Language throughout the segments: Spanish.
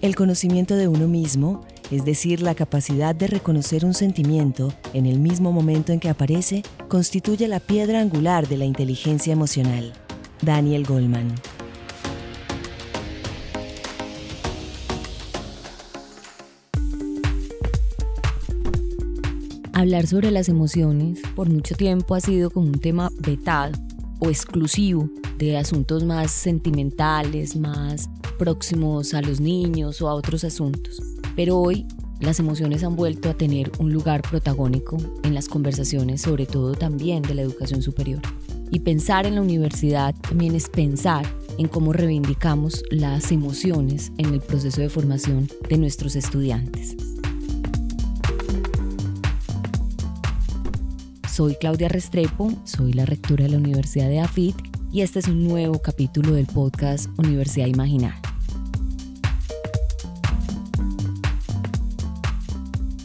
El conocimiento de uno mismo, es decir, la capacidad de reconocer un sentimiento en el mismo momento en que aparece, constituye la piedra angular de la inteligencia emocional. Daniel Goldman. Hablar sobre las emociones por mucho tiempo ha sido como un tema vetado o exclusivo de asuntos más sentimentales, más próximos a los niños o a otros asuntos. Pero hoy las emociones han vuelto a tener un lugar protagónico en las conversaciones, sobre todo también de la educación superior. Y pensar en la universidad también es pensar en cómo reivindicamos las emociones en el proceso de formación de nuestros estudiantes. Soy Claudia Restrepo, soy la rectora de la Universidad de AFIT y este es un nuevo capítulo del podcast Universidad Imaginal.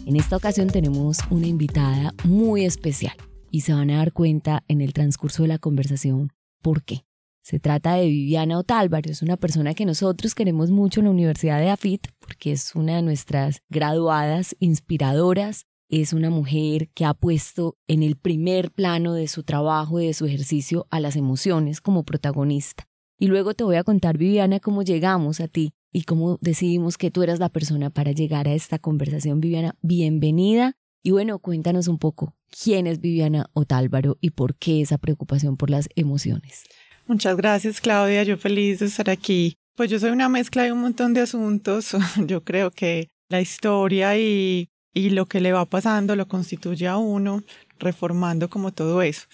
En esta ocasión tenemos una invitada muy especial y se van a dar cuenta en el transcurso de la conversación por qué. Se trata de Viviana Otálvaro, es una persona que nosotros queremos mucho en la Universidad de AFIT porque es una de nuestras graduadas inspiradoras es una mujer que ha puesto en el primer plano de su trabajo y de su ejercicio a las emociones como protagonista. Y luego te voy a contar, Viviana, cómo llegamos a ti y cómo decidimos que tú eras la persona para llegar a esta conversación. Viviana, bienvenida. Y bueno, cuéntanos un poco quién es Viviana Otálvaro y por qué esa preocupación por las emociones. Muchas gracias, Claudia. Yo feliz de estar aquí. Pues yo soy una mezcla de un montón de asuntos. Yo creo que la historia y y lo que le va pasando lo constituye a uno, reformando como todo eso.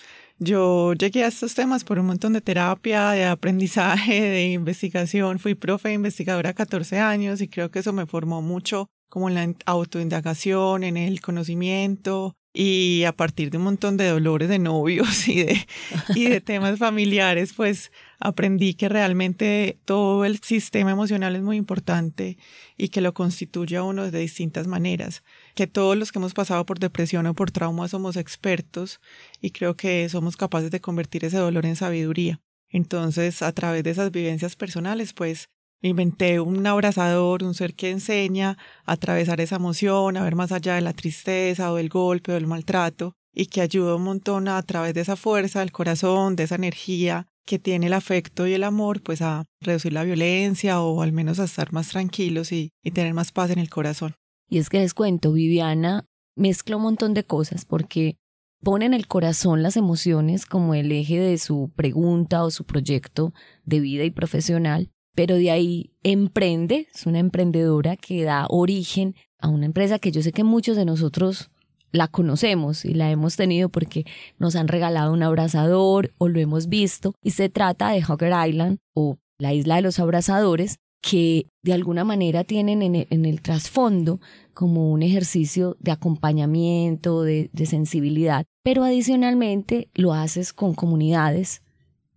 Yo llegué a estos temas por un montón de terapia, de aprendizaje, de investigación. Fui profe investigadora 14 años y creo que eso me formó mucho como en la autoindagación, en el conocimiento y a partir de un montón de dolores de novios y de, y de temas familiares, pues aprendí que realmente todo el sistema emocional es muy importante y que lo constituye a uno de distintas maneras, que todos los que hemos pasado por depresión o por trauma somos expertos y creo que somos capaces de convertir ese dolor en sabiduría. Entonces, a través de esas vivencias personales, pues inventé un abrazador, un ser que enseña a atravesar esa emoción, a ver más allá de la tristeza o del golpe o del maltrato y que ayuda un montón a, través de esa fuerza del corazón, de esa energía, que tiene el afecto y el amor, pues a reducir la violencia o al menos a estar más tranquilos y, tener más paz en el corazón. Y es que les cuento, Viviana mezcla un montón de cosas porque pone en el corazón las emociones como el eje de su pregunta o su proyecto de vida y profesional, pero de ahí emprende, es una emprendedora que da origen a una empresa que yo sé que muchos de nosotros la conocemos y la hemos tenido porque nos han regalado un abrazador o lo hemos visto y se trata de Hugger Island o la isla de los abrazadores que de alguna manera tienen en el, trasfondo como un ejercicio de acompañamiento, de sensibilidad, pero adicionalmente lo haces con comunidades.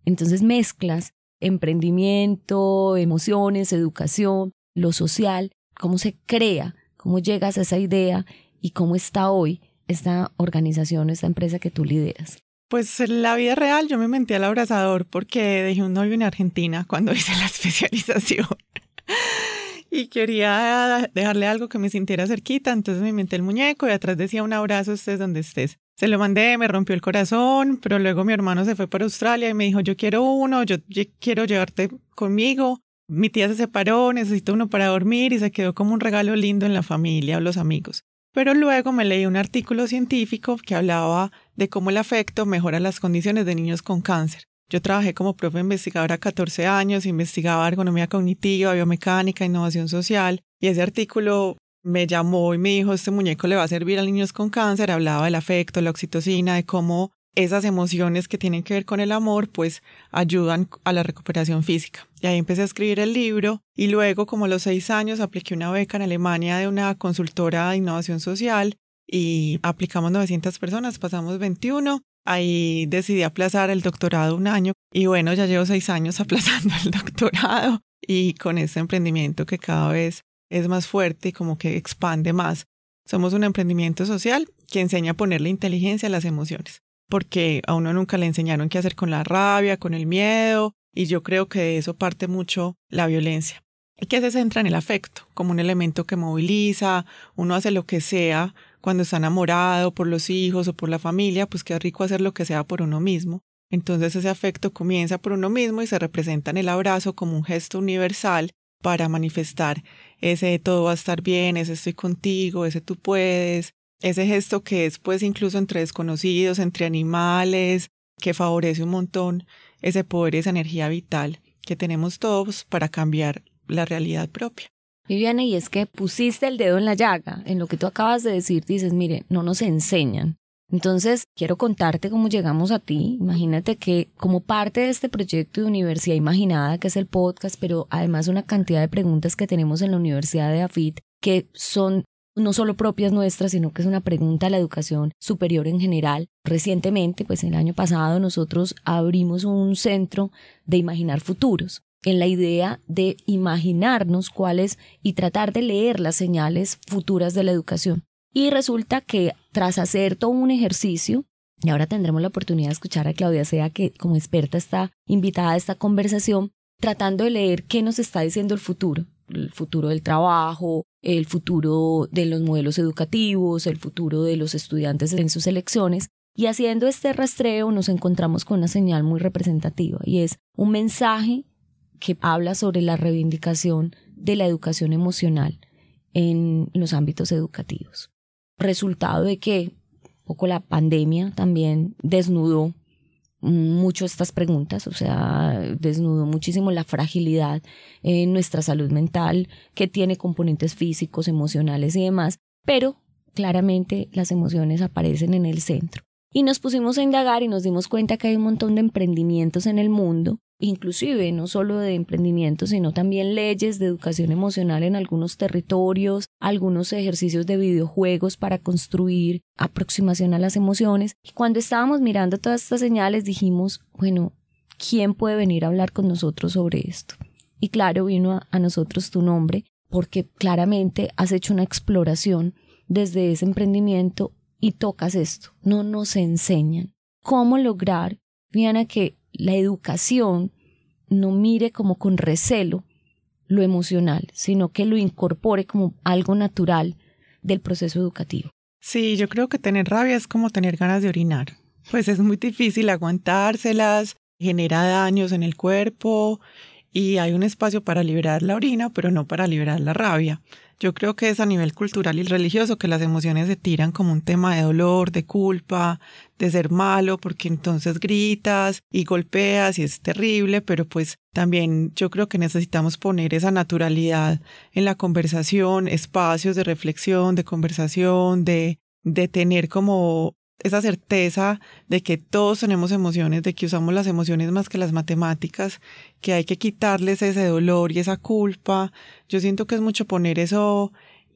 Entonces mezclas emprendimiento, emociones, educación, lo social, cómo se crea, cómo llegas a esa idea y cómo está hoy esta organización, esta empresa que tú lideras? Pues en la vida real yo me metí al abrazador porque dejé un novio en Argentina cuando hice la especialización. y quería dejarle algo que me sintiera cerquita, entonces me inventé el muñeco y atrás decía un abrazo, estés donde estés. Se lo mandé, me rompió el corazón, pero luego mi hermano se fue para Australia y me dijo, yo quiero uno, yo quiero llevarte conmigo. Mi tía se separó, necesito uno para dormir y se quedó como un regalo lindo en la familia o los amigos. Pero luego me leí un artículo científico que hablaba de cómo el afecto mejora las condiciones de niños con cáncer. Yo trabajé como profe investigadora 14 años, investigaba ergonomía cognitiva, biomecánica, innovación social, y ese artículo me llamó y me dijo, este muñeco le va a servir a niños con cáncer, hablaba del afecto, la oxitocina, de cómo esas emociones que tienen que ver con el amor, pues ayudan a la recuperación física. Y ahí empecé a escribir el libro y luego, como a los seis años, apliqué una beca en Alemania de una consultora de innovación social y aplicamos 900 personas, pasamos 21. Ahí decidí aplazar el doctorado un año y bueno, ya llevo seis años aplazando el doctorado y con ese emprendimiento que cada vez es más fuerte como que expande más. Somos un emprendimiento social que enseña a ponerle inteligencia a las emociones porque a uno nunca le enseñaron qué hacer con la rabia, con el miedo, y yo creo que de eso parte mucho la violencia. y que se centra en el afecto, como un elemento que moviliza, uno hace lo que sea cuando está enamorado por los hijos o por la familia, pues qué rico hacer lo que sea por uno mismo. Entonces ese afecto comienza por uno mismo y se representa en el abrazo como un gesto universal para manifestar ese todo va a estar bien, ese estoy contigo, ese tú puedes, ese gesto que es pues incluso entre desconocidos, entre animales, que favorece un montón ese poder, esa energía vital que tenemos todos para cambiar la realidad propia. Viviana, y es que pusiste el dedo en la llaga, en lo que tú acabas de decir, dices, mire, no nos enseñan. Entonces, quiero contarte cómo llegamos a ti. Imagínate que como parte de este proyecto de Universidad Imaginada, que es el podcast, pero además una cantidad de preguntas que tenemos en la Universidad de AFIT, que son no solo propias nuestras, sino que es una pregunta a la educación superior en general. Recientemente, pues el año pasado, nosotros abrimos un centro de imaginar futuros en la idea de imaginarnos cuáles y tratar de leer las señales futuras de la educación. Y resulta que tras hacer todo un ejercicio, y ahora tendremos la oportunidad de escuchar a Claudia Sea, que como experta está invitada a esta conversación, tratando de leer qué nos está diciendo el futuro, el futuro del trabajo, el futuro de los modelos educativos, el futuro de los estudiantes en sus elecciones. Y haciendo este rastreo nos encontramos con una señal muy representativa y es un mensaje que habla sobre la reivindicación de la educación emocional en los ámbitos educativos. Resultado de que un poco la pandemia también desnudó mucho estas preguntas, o sea, desnudó muchísimo la fragilidad en nuestra salud mental, que tiene componentes físicos, emocionales y demás, pero claramente las emociones aparecen en el centro. Y nos pusimos a indagar y nos dimos cuenta que hay un montón de emprendimientos en el mundo inclusive no solo de emprendimiento, sino también leyes de educación emocional en algunos territorios, algunos ejercicios de videojuegos para construir aproximación a las emociones. Y cuando estábamos mirando todas estas señales dijimos, bueno, ¿quién puede venir a hablar con nosotros sobre esto? Y claro, vino a, nosotros tu nombre, porque claramente has hecho una exploración desde ese emprendimiento y tocas esto. No nos enseñan cómo lograr, Diana, que la educación no mire como con recelo lo emocional, sino que lo incorpore como algo natural del proceso educativo. Sí, yo creo que tener rabia es como tener ganas de orinar. Pues es muy difícil aguantárselas, genera daños en el cuerpo y hay un espacio para liberar la orina, pero no para liberar la rabia. Yo creo que es a nivel cultural y religioso que las emociones se tiran como un tema de dolor, de culpa, de ser malo, porque entonces gritas y golpeas y es terrible, pero pues también yo creo que necesitamos poner esa naturalidad en la conversación, espacios de reflexión, de conversación, de, de tener como esa certeza de que todos tenemos emociones, de que usamos las emociones más que las matemáticas, que hay que quitarles ese dolor y esa culpa. Yo siento que es mucho poner eso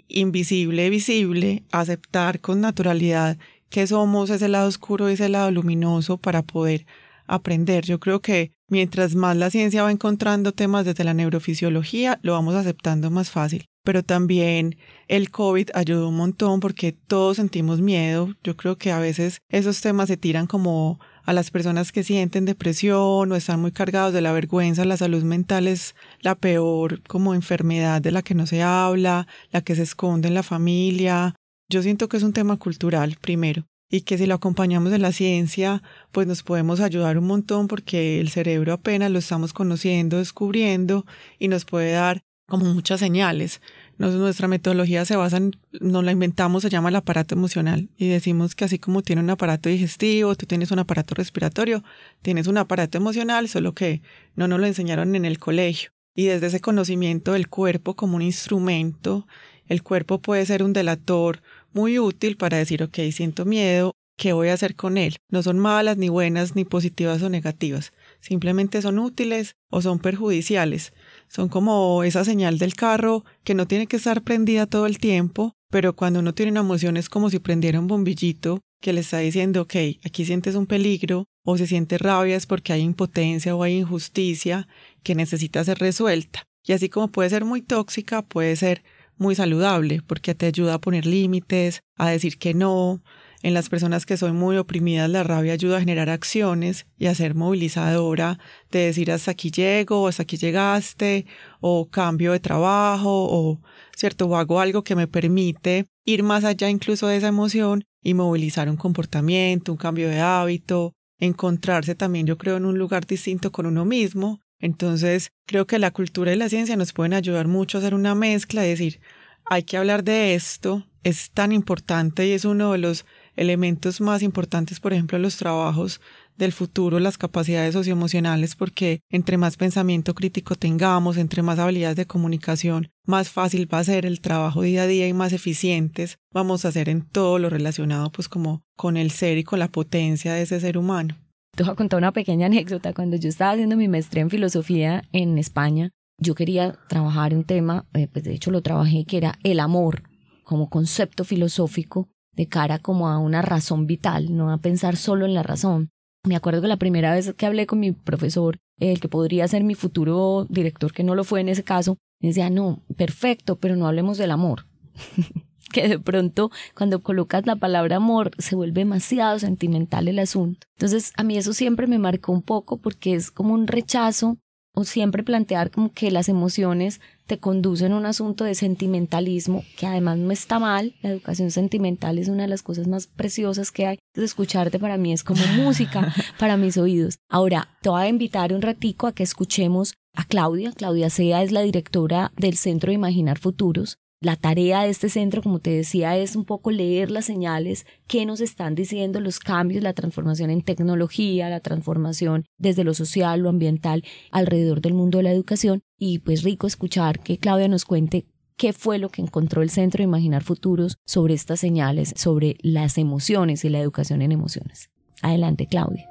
invisible, visible, aceptar con naturalidad que somos ese lado oscuro y ese lado luminoso para poder aprender. Yo creo que mientras más la ciencia va encontrando temas desde la neurofisiología, lo vamos aceptando más fácil pero también el COVID ayudó un montón porque todos sentimos miedo. Yo creo que a veces esos temas se tiran como a las personas que sienten depresión o están muy cargados de la vergüenza. La salud mental es la peor como enfermedad de la que no se habla, la que se esconde en la familia. Yo siento que es un tema cultural primero y que si lo acompañamos de la ciencia, pues nos podemos ayudar un montón porque el cerebro apenas lo estamos conociendo, descubriendo y nos puede dar como muchas señales. Nuestra metodología se basa en, no la inventamos, se llama el aparato emocional y decimos que así como tiene un aparato digestivo, tú tienes un aparato respiratorio, tienes un aparato emocional, solo que no nos lo enseñaron en el colegio. Y desde ese conocimiento del cuerpo como un instrumento, el cuerpo puede ser un delator muy útil para decir, ok, siento miedo, ¿qué voy a hacer con él? No son malas, ni buenas, ni positivas o negativas, simplemente son útiles o son perjudiciales son como esa señal del carro que no tiene que estar prendida todo el tiempo, pero cuando uno tiene una emoción es como si prendiera un bombillito que le está diciendo, ok, aquí sientes un peligro, o se siente rabia es porque hay impotencia o hay injusticia que necesita ser resuelta. Y así como puede ser muy tóxica, puede ser muy saludable, porque te ayuda a poner límites, a decir que no, en las personas que son muy oprimidas, la rabia ayuda a generar acciones y a ser movilizadora de decir hasta aquí llego, hasta aquí llegaste, o cambio de trabajo, o cierto, o hago algo que me permite ir más allá incluso de esa emoción y movilizar un comportamiento, un cambio de hábito, encontrarse también, yo creo, en un lugar distinto con uno mismo. Entonces, creo que la cultura y la ciencia nos pueden ayudar mucho a hacer una mezcla, decir, hay que hablar de esto, es tan importante y es uno de los elementos más importantes, por ejemplo, los trabajos del futuro, las capacidades socioemocionales, porque entre más pensamiento crítico tengamos, entre más habilidades de comunicación, más fácil va a ser el trabajo día a día y más eficientes vamos a ser en todo lo relacionado pues como con el ser y con la potencia de ese ser humano. Te voy a contar una pequeña anécdota. Cuando yo estaba haciendo mi maestría en filosofía en España, yo quería trabajar un tema, eh, pues de hecho lo trabajé, que era el amor como concepto filosófico de cara como a una razón vital, no a pensar solo en la razón. Me acuerdo que la primera vez que hablé con mi profesor, el que podría ser mi futuro director, que no lo fue en ese caso, me decía, no, perfecto, pero no hablemos del amor. que de pronto cuando colocas la palabra amor se vuelve demasiado sentimental el asunto. Entonces a mí eso siempre me marcó un poco porque es como un rechazo o siempre plantear como que las emociones te conducen a un asunto de sentimentalismo, que además no está mal, la educación sentimental es una de las cosas más preciosas que hay, escucharte para mí es como música para mis oídos. Ahora, te voy a invitar un ratico a que escuchemos a Claudia. Claudia Sea es la directora del Centro de Imaginar Futuros. La tarea de este centro, como te decía, es un poco leer las señales que nos están diciendo los cambios, la transformación en tecnología, la transformación desde lo social, lo ambiental, alrededor del mundo de la educación. Y pues rico escuchar que Claudia nos cuente qué fue lo que encontró el Centro de Imaginar Futuros sobre estas señales, sobre las emociones y la educación en emociones. Adelante, Claudia.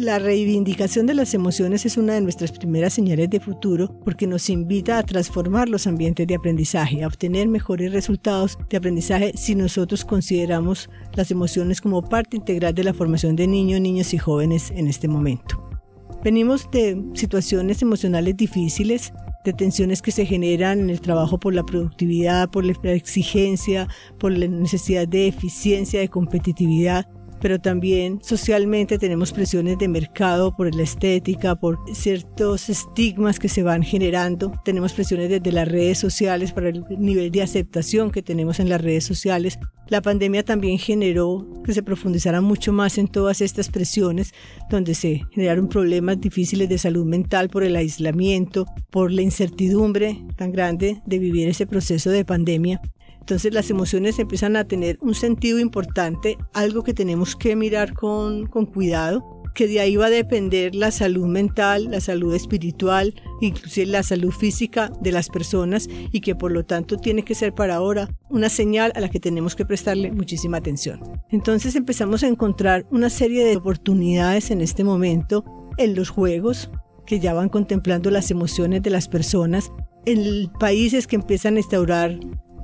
La reivindicación de las emociones es una de nuestras primeras señales de futuro porque nos invita a transformar los ambientes de aprendizaje, a obtener mejores resultados de aprendizaje si nosotros consideramos las emociones como parte integral de la formación de niños, niños y jóvenes en este momento. Venimos de situaciones emocionales difíciles, de tensiones que se generan en el trabajo por la productividad, por la exigencia, por la necesidad de eficiencia, de competitividad, pero también socialmente tenemos presiones de mercado por la estética, por ciertos estigmas que se van generando. Tenemos presiones desde las redes sociales para el nivel de aceptación que tenemos en las redes sociales. La pandemia también generó que se profundizara mucho más en todas estas presiones, donde se generaron problemas difíciles de salud mental por el aislamiento, por la incertidumbre tan grande de vivir ese proceso de pandemia. Entonces las emociones empiezan a tener un sentido importante, algo que tenemos que mirar con, con cuidado, que de ahí va a depender la salud mental, la salud espiritual, inclusive la salud física de las personas y que por lo tanto tiene que ser para ahora una señal a la que tenemos que prestarle muchísima atención. Entonces empezamos a encontrar una serie de oportunidades en este momento en los juegos que ya van contemplando las emociones de las personas, en países que empiezan a instaurar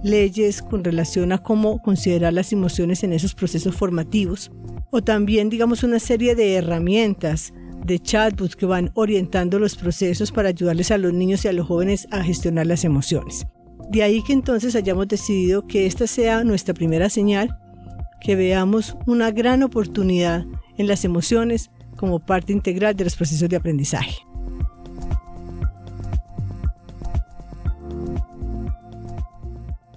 leyes con relación a cómo considerar las emociones en esos procesos formativos, o también, digamos, una serie de herramientas de chatbots que van orientando los procesos para ayudarles a los niños y a los jóvenes a gestionar las emociones. De ahí que entonces hayamos decidido que esta sea nuestra primera señal, que veamos una gran oportunidad en las emociones como parte integral de los procesos de aprendizaje.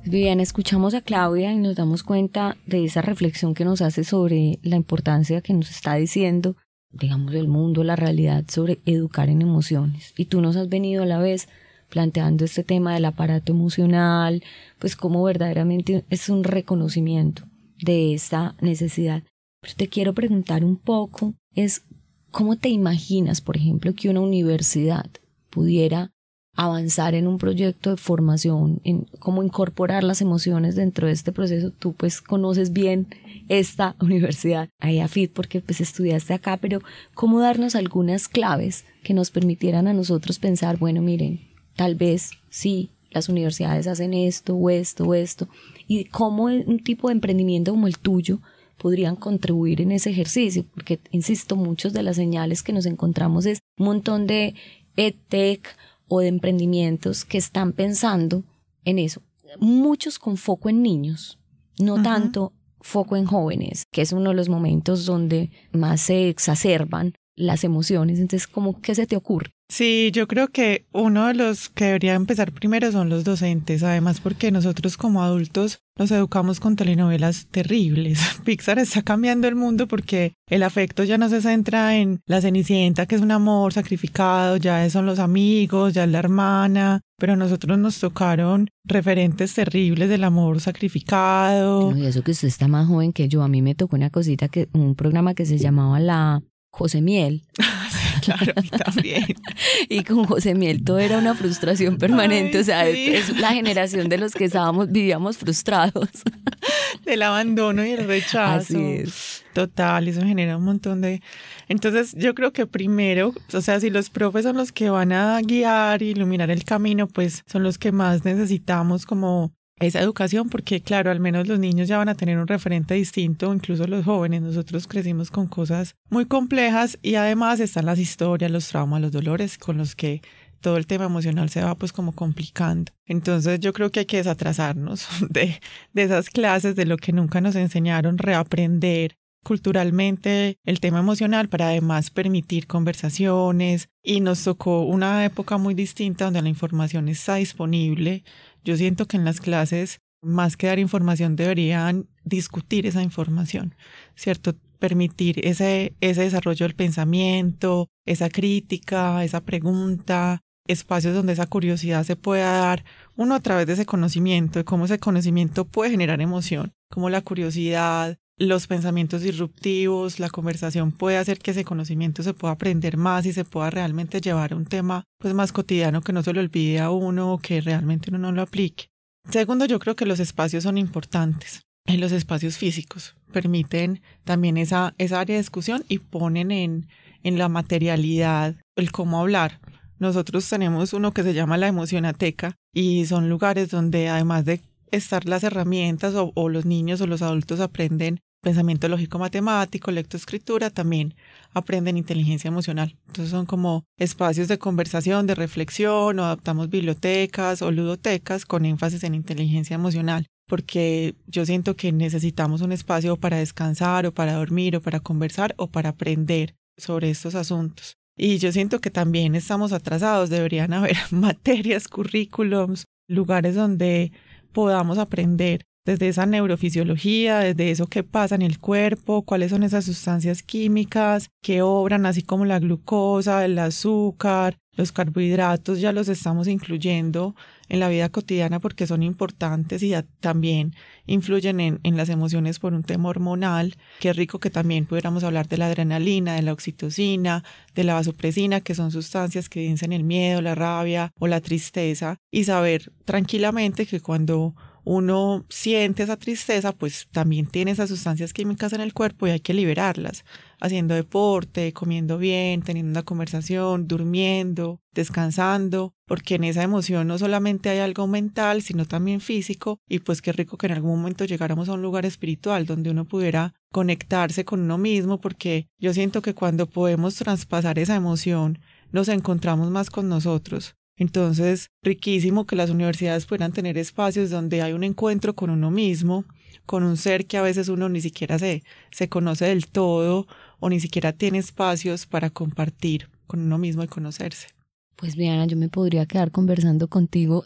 Bien, escuchamos a Claudia y nos damos cuenta de esa reflexión que nos hace sobre la importancia que nos está diciendo, digamos, el mundo, la realidad sobre educar en emociones. Y tú nos has venido a la vez planteando este tema del aparato emocional, pues como verdaderamente es un reconocimiento de esta necesidad. Pero te quiero preguntar un poco, es cómo te imaginas, por ejemplo, que una universidad pudiera avanzar en un proyecto de formación, en cómo incorporar las emociones dentro de este proceso. Tú pues conoces bien esta universidad, AFIT, porque pues estudiaste acá, pero cómo darnos algunas claves que nos permitieran a nosotros pensar, bueno, miren, tal vez sí, las universidades hacen esto o esto o esto, y cómo un tipo de emprendimiento como el tuyo podrían contribuir en ese ejercicio, porque, insisto, muchas de las señales que nos encontramos es un montón de EdTech o de emprendimientos que están pensando en eso. muchos con foco en niños, no tanto foco en jóvenes, que es uno de los momentos donde más se exacerban las emociones. Entonces, ¿cómo qué se te ocurre? Sí, yo creo que uno de los que debería empezar primero son los docentes, además porque nosotros como adultos nos educamos con telenovelas terribles. Pixar está cambiando el mundo porque el afecto ya no se centra en la cenicienta, que es un amor sacrificado, ya son los amigos, ya es la hermana, pero a nosotros nos tocaron referentes terribles del amor sacrificado. y eso que usted está más joven que yo, a mí me tocó una cosita que, un programa que se llamaba La José Miel. claro, también. y con José Miel todo era una frustración permanente, o sea, es la generación de los que estábamos, vivíamos frustrados. Del abandono y el rechazo. Así es. Total, eso genera un montón de... Entonces yo creo que primero, o sea, si los profes son los que van a guiar y iluminar el camino, pues son los que más necesitamos como esa educación, porque claro, al menos los niños ya van a tener un referente distinto, incluso los jóvenes, nosotros crecimos con cosas muy complejas y además están las historias, los traumas, los dolores con los que todo el tema emocional se va pues como complicando. Entonces yo creo que hay que desatrasarnos de, de esas clases, de lo que nunca nos enseñaron, reaprender culturalmente el tema emocional para además permitir conversaciones y nos tocó una época muy distinta donde la información está disponible yo siento que en las clases, más que dar información, deberían discutir esa información, ¿cierto? Permitir ese, desarrollo del pensamiento, esa crítica, esa pregunta, espacios donde esa curiosidad se pueda dar, uno a través de ese conocimiento, de cómo ese conocimiento puede generar emoción, cómo la curiosidad, los pensamientos disruptivos, la conversación puede hacer que ese conocimiento se pueda aprender más y se pueda realmente llevar a un tema pues más cotidiano que no se lo olvide a uno o que realmente uno no lo aplique. Segundo, yo creo que los espacios son importantes. En los espacios físicos permiten también esa, esa área de discusión y ponen en, en la materialidad el cómo hablar. Nosotros tenemos uno que se llama la emocionateca y son lugares donde además de estar las herramientas o, o, los niños o los adultos aprenden pensamiento lógico matemático, lectoescritura, también aprenden inteligencia emocional. Entonces son como espacios de conversación, de reflexión, o adaptamos bibliotecas o ludotecas con énfasis en inteligencia emocional, porque yo siento que necesitamos un espacio para descansar o para dormir o para conversar o para aprender sobre estos asuntos. Y yo siento que también estamos atrasados, deberían haber materias, currículums, lugares donde podamos aprender desde esa neurofisiología, desde eso que pasa en el cuerpo, cuáles son esas sustancias químicas que obran, así como la glucosa, el azúcar, los carbohidratos, ya los estamos incluyendo en la vida cotidiana porque son importantes y también influyen en, en las emociones por un tema hormonal. Qué rico que también pudiéramos hablar de la adrenalina, de la oxitocina, de la vasopresina, que son sustancias que dicen el miedo, la rabia o la tristeza, y saber tranquilamente que cuando uno siente esa tristeza, pues también tiene esas sustancias químicas en el cuerpo y hay que liberarlas, haciendo deporte, comiendo bien, teniendo una conversación, durmiendo, descansando, porque en esa emoción no solamente hay algo mental, sino también físico, y pues qué rico que en algún momento llegáramos a un lugar espiritual donde uno pudiera conectarse con uno mismo, porque yo siento que cuando podemos traspasar esa emoción, nos encontramos más con nosotros, entonces, riquísimo que las universidades puedan tener espacios donde hay un encuentro con uno mismo, con un ser que a veces uno ni siquiera se, se conoce del todo o ni siquiera tiene espacios para compartir con uno mismo y conocerse. Pues Diana, yo me podría quedar conversando contigo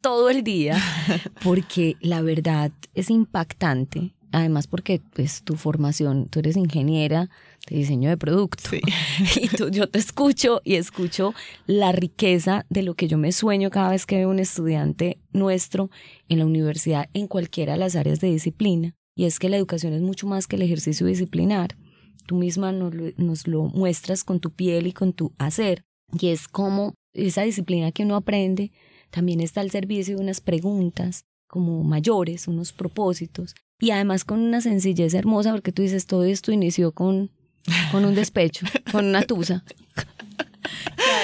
todo el día porque la verdad es impactante. Además porque pues tu formación, tú eres ingeniera, de diseño de producto. Y yo te escucho y escucho la riqueza de lo que yo me sueño cada vez que veo un estudiante nuestro en la universidad en cualquiera de las áreas de disciplina. Y es que la educación es mucho más que el ejercicio disciplinar. Tú misma nos lo, nos lo muestras con tu piel y con tu hacer. Y es como esa disciplina que uno aprende también está al servicio de unas preguntas como mayores, unos propósitos, y además con una sencillez hermosa, porque tú dices, todo esto inició con con un despecho, con una tusa.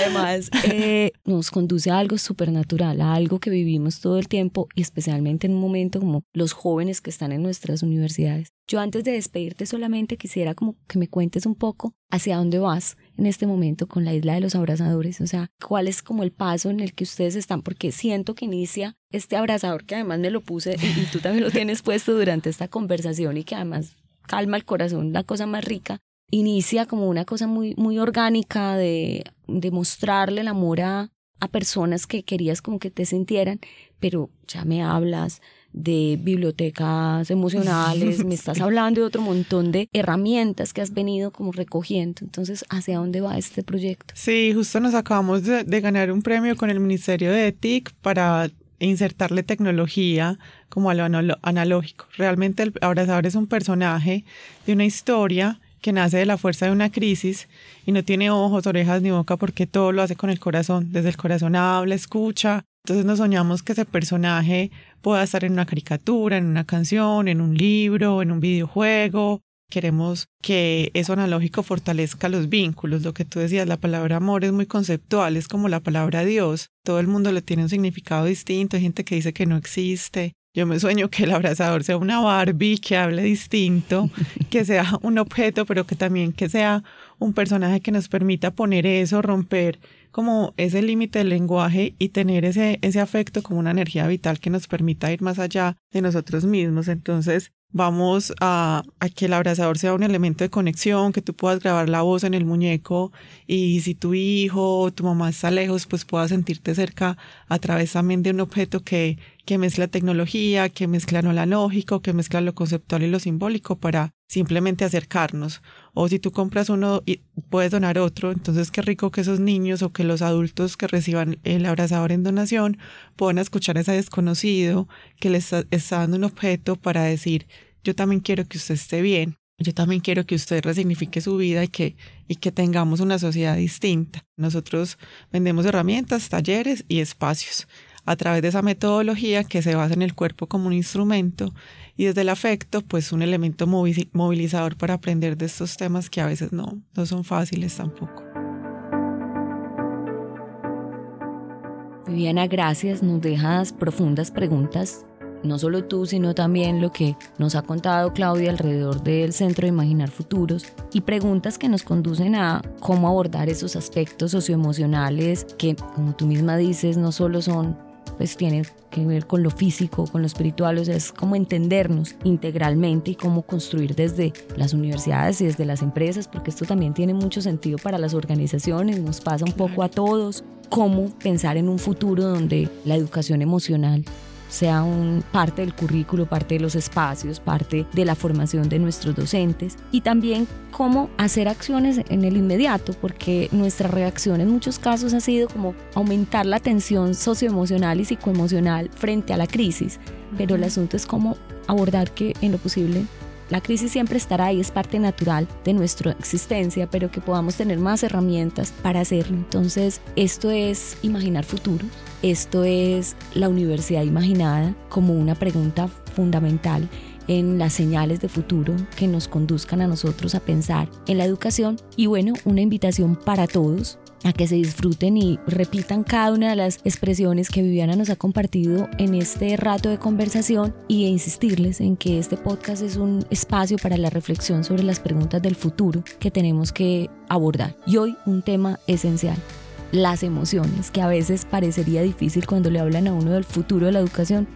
además eh, nos conduce a algo supernatural, a algo que vivimos todo el tiempo y especialmente en un momento como los jóvenes que están en nuestras universidades. Yo antes de despedirte solamente quisiera como que me cuentes un poco hacia dónde vas en este momento con la isla de los abrazadores, o sea, cuál es como el paso en el que ustedes están, porque siento que inicia este abrazador que además me lo puse y, y tú también lo tienes puesto durante esta conversación y que además calma el corazón, la cosa más rica, inicia como una cosa muy, muy orgánica de, de mostrarle el amor a, a personas que querías como que te sintieran, pero ya me hablas de bibliotecas emocionales, me estás hablando de otro montón de herramientas que has venido como recogiendo. Entonces, ¿hacia dónde va este proyecto? Sí, justo nos acabamos de, de ganar un premio con el Ministerio de TIC para insertarle tecnología como a lo analógico. Realmente el abrazador es un personaje de una historia que nace de la fuerza de una crisis y no tiene ojos, orejas ni boca porque todo lo hace con el corazón. Desde el corazón habla, escucha. Entonces nos soñamos que ese personaje pueda estar en una caricatura, en una canción, en un libro, en un videojuego. Queremos que eso analógico fortalezca los vínculos. Lo que tú decías, la palabra amor es muy conceptual, es como la palabra Dios. Todo el mundo le tiene un significado distinto. Hay gente que dice que no existe, yo me sueño que el abrazador sea una Barbie que hable distinto, que sea un objeto, pero que también que sea un personaje que nos permita poner eso, romper como ese límite del lenguaje y tener ese, ese afecto como una energía vital que nos permita ir más allá de nosotros mismos. Entonces, vamos a, a, que el abrazador sea un elemento de conexión, que tú puedas grabar la voz en el muñeco y si tu hijo o tu mamá está lejos, pues puedas sentirte cerca a través también de un objeto que, que mezcla tecnología, que mezcla lo analógico, que mezcla lo conceptual y lo simbólico para simplemente acercarnos. O si tú compras uno y puedes donar otro, entonces qué rico que esos niños o que los adultos que reciban el abrazador en donación puedan escuchar a ese desconocido que les está, dando un objeto para decir, yo también quiero que usted esté bien, yo también quiero que usted resignifique su vida y que, y que tengamos una sociedad distinta. Nosotros vendemos herramientas, talleres y espacios a través de esa metodología que se basa en el cuerpo como un instrumento y desde el afecto, pues un elemento movilizador para aprender de estos temas que a veces no, no son fáciles tampoco. Viviana, gracias. Nos dejas profundas preguntas, no solo tú, sino también lo que nos ha contado Claudia alrededor del Centro de Imaginar Futuros y preguntas que nos conducen a cómo abordar esos aspectos socioemocionales que, como tú misma dices, no solo son pues tiene que ver con lo físico, con lo espiritual, o sea, es como entendernos integralmente y cómo construir desde las universidades y desde las empresas, porque esto también tiene mucho sentido para las organizaciones, nos pasa un poco a todos, cómo pensar en un futuro donde la educación emocional sea un, parte del currículo, parte de los espacios, parte de la formación de nuestros docentes y también cómo hacer acciones en el inmediato, porque nuestra reacción en muchos casos ha sido como aumentar la tensión socioemocional y psicoemocional frente a la crisis, pero el asunto es cómo abordar que en lo posible la crisis siempre estará ahí, es parte natural de nuestra existencia, pero que podamos tener más herramientas para hacerlo. Entonces, esto es imaginar futuro, esto es la universidad imaginada como una pregunta fundamental en las señales de futuro que nos conduzcan a nosotros a pensar en la educación y bueno, una invitación para todos a que se disfruten y repitan cada una de las expresiones que Viviana nos ha compartido en este rato de conversación y insistirles en que este podcast es un espacio para la reflexión sobre las preguntas del futuro que tenemos que abordar. Y hoy un tema esencial, las emociones, que a veces parecería difícil cuando le hablan a uno del futuro de la educación.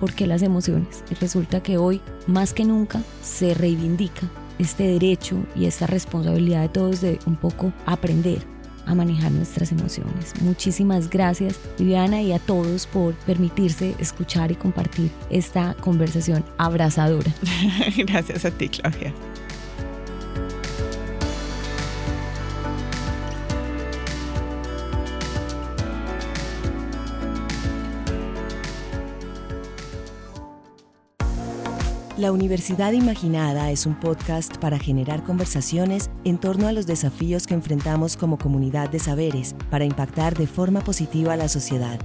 ¿Por qué las emociones? Resulta que hoy, más que nunca, se reivindica este derecho y esta responsabilidad de todos de un poco aprender a manejar nuestras emociones. Muchísimas gracias Viviana y a todos por permitirse escuchar y compartir esta conversación abrazadora. gracias a ti Claudia. La Universidad Imaginada es un podcast para generar conversaciones en torno a los desafíos que enfrentamos como comunidad de saberes para impactar de forma positiva a la sociedad.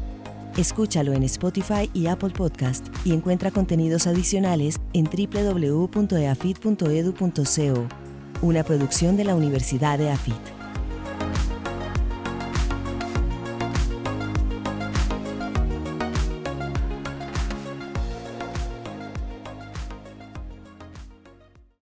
Escúchalo en Spotify y Apple Podcast y encuentra contenidos adicionales en www.eafit.edu.co, una producción de la Universidad de AFIT.